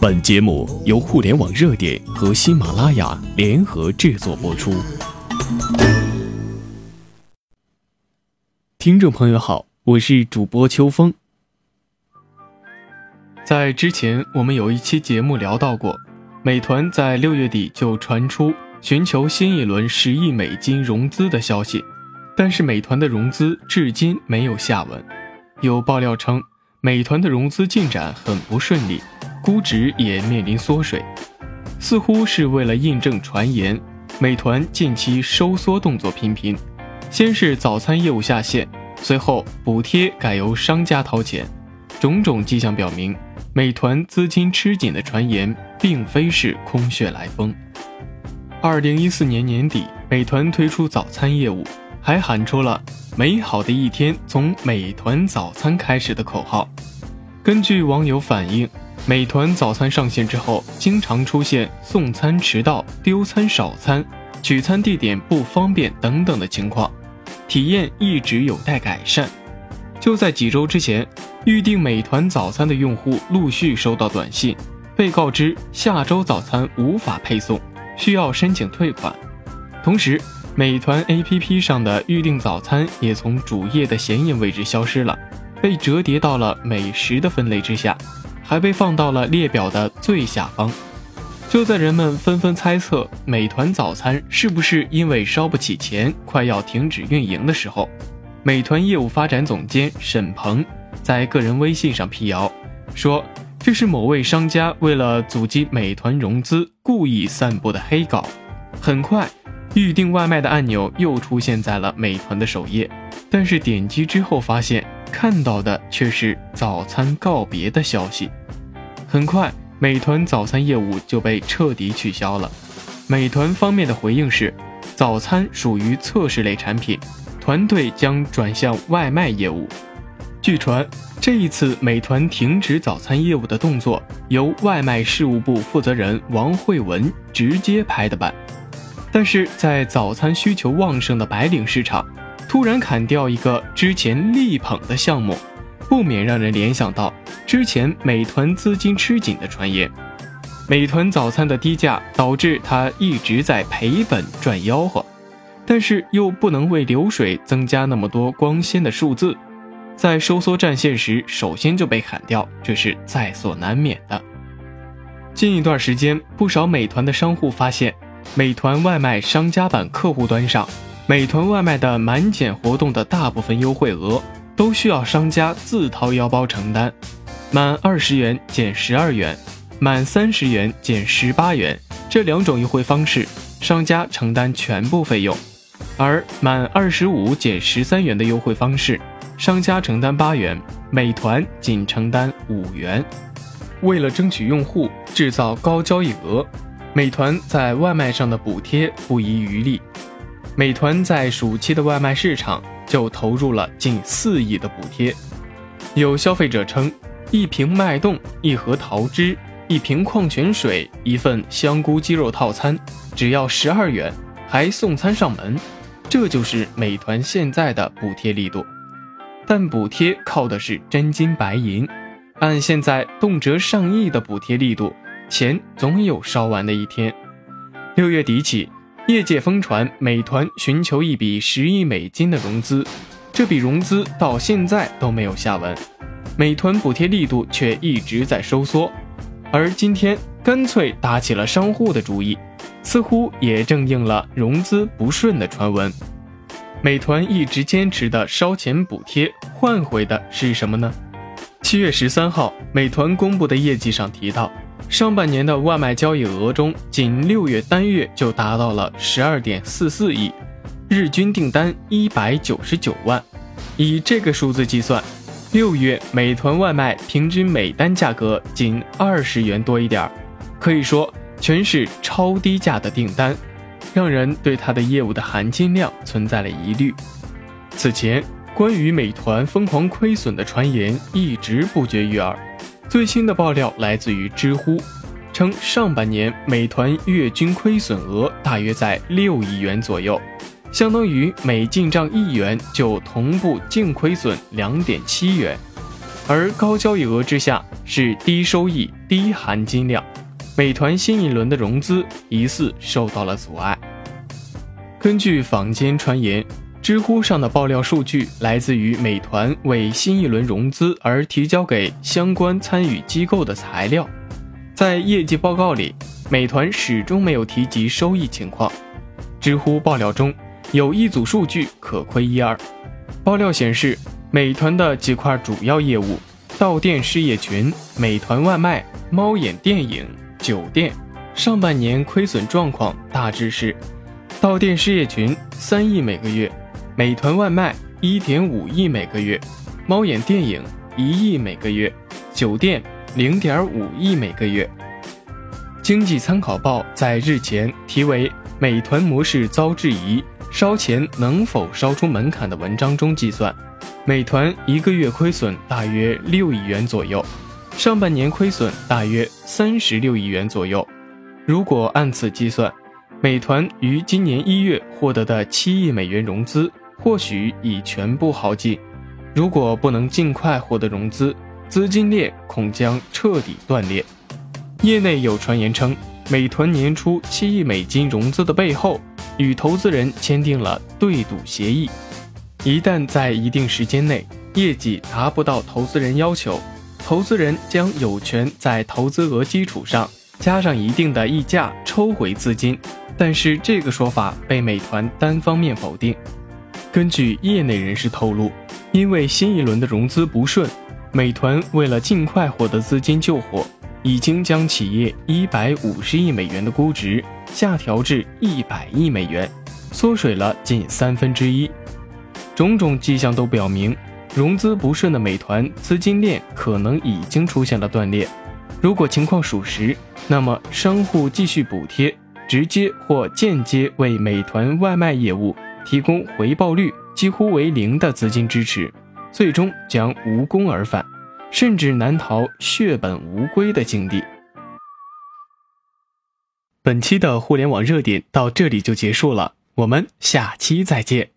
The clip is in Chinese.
本节目由互联网热点和喜马拉雅联合制作播出。听众朋友好，我是主播秋风。在之前，我们有一期节目聊到过，美团在六月底就传出寻求新一轮十亿美金融资的消息，但是美团的融资至今没有下文。有爆料称，美团的融资进展很不顺利。估值也面临缩水，似乎是为了印证传言，美团近期收缩动作频频。先是早餐业务下线，随后补贴改由商家掏钱，种种迹象表明，美团资金吃紧的传言并非是空穴来风。二零一四年年底，美团推出早餐业务，还喊出了“美好的一天从美团早餐开始”的口号。根据网友反映。美团早餐上线之后，经常出现送餐迟到、丢餐少餐、取餐地点不方便等等的情况，体验一直有待改善。就在几周之前，预订美团早餐的用户陆续收到短信，被告知下周早餐无法配送，需要申请退款。同时，美团 APP 上的预订早餐也从主页的显眼位置消失了，被折叠到了美食的分类之下。还被放到了列表的最下方。就在人们纷纷猜测美团早餐是不是因为烧不起钱，快要停止运营的时候，美团业务发展总监沈鹏在个人微信上辟谣，说这是某位商家为了阻击美团融资故意散布的黑稿。很快，预订外卖的按钮又出现在了美团的首页，但是点击之后发现。看到的却是早餐告别的消息。很快，美团早餐业务就被彻底取消了。美团方面的回应是，早餐属于测试类产品，团队将转向外卖业务。据传，这一次美团停止早餐业务的动作，由外卖事务部负责人王慧文直接拍的板。但是在早餐需求旺盛的白领市场。突然砍掉一个之前力捧的项目，不免让人联想到之前美团资金吃紧的传言。美团早餐的低价导致它一直在赔本赚吆喝，但是又不能为流水增加那么多光鲜的数字，在收缩战线时首先就被砍掉，这是在所难免的。近一段时间，不少美团的商户发现，美团外卖商家版客户端上。美团外卖的满减活动的大部分优惠额都需要商家自掏腰包承担，满二十元减十二元，满三十元减十八元这两种优惠方式，商家承担全部费用；而满二十五减十三元的优惠方式，商家承担八元，美团仅承担五元。为了争取用户，制造高交易额，美团在外卖上的补贴不遗余力。美团在暑期的外卖市场就投入了近四亿的补贴。有消费者称，一瓶脉动、一盒桃汁、一瓶矿泉水、一份香菇鸡肉套餐，只要十二元，还送餐上门。这就是美团现在的补贴力度。但补贴靠的是真金白银，按现在动辄上亿的补贴力度，钱总有烧完的一天。六月底起。业界疯传美团寻求一笔十亿美金的融资，这笔融资到现在都没有下文，美团补贴力度却一直在收缩，而今天干脆打起了商户的主意，似乎也正应了融资不顺的传闻。美团一直坚持的烧钱补贴换回的是什么呢？七月十三号，美团公布的业绩上提到。上半年的外卖交易额中，仅六月单月就达到了十二点四四亿，日均订单一百九十九万。以这个数字计算，六月美团外卖平均每单价格仅二十元多一点儿，可以说全是超低价的订单，让人对它的业务的含金量存在了疑虑。此前，关于美团疯狂亏损的传言一直不绝于耳。最新的爆料来自于知乎，称上半年美团月均亏损额大约在六亿元左右，相当于每进账一元就同步净亏损两点七元。而高交易额之下是低收益、低含金量，美团新一轮的融资疑似受到了阻碍。根据坊间传言。知乎上的爆料数据来自于美团为新一轮融资而提交给相关参与机构的材料，在业绩报告里，美团始终没有提及收益情况。知乎爆料中有一组数据可窥一二，爆料显示，美团的几块主要业务——到店事业群、美团外卖、猫眼电影、酒店，上半年亏损状况大致是：到店事业群三亿每个月。美团外卖一点五亿每个月，猫眼电影一亿每个月，酒店零点五亿每个月。经济参考报在日前题为“美团模式遭质疑，烧钱能否烧出门槛”的文章中计算，美团一个月亏损大约六亿元左右，上半年亏损大约三十六亿元左右。如果按此计算，美团于今年一月获得的七亿美元融资。或许已全部耗尽，如果不能尽快获得融资，资金链恐将彻底断裂。业内有传言称，美团年初七亿美金融资的背后，与投资人签订了对赌协议，一旦在一定时间内业绩达不到投资人要求，投资人将有权在投资额基础上加上一定的溢价抽回资金。但是这个说法被美团单方面否定。根据业内人士透露，因为新一轮的融资不顺，美团为了尽快获得资金救火，已经将企业一百五十亿美元的估值下调至一百亿美元，缩水了近三分之一。种种迹象都表明，融资不顺的美团资金链可能已经出现了断裂。如果情况属实，那么商户继续补贴，直接或间接为美团外卖业务。提供回报率几乎为零的资金支持，最终将无功而返，甚至难逃血本无归的境地。本期的互联网热点到这里就结束了，我们下期再见。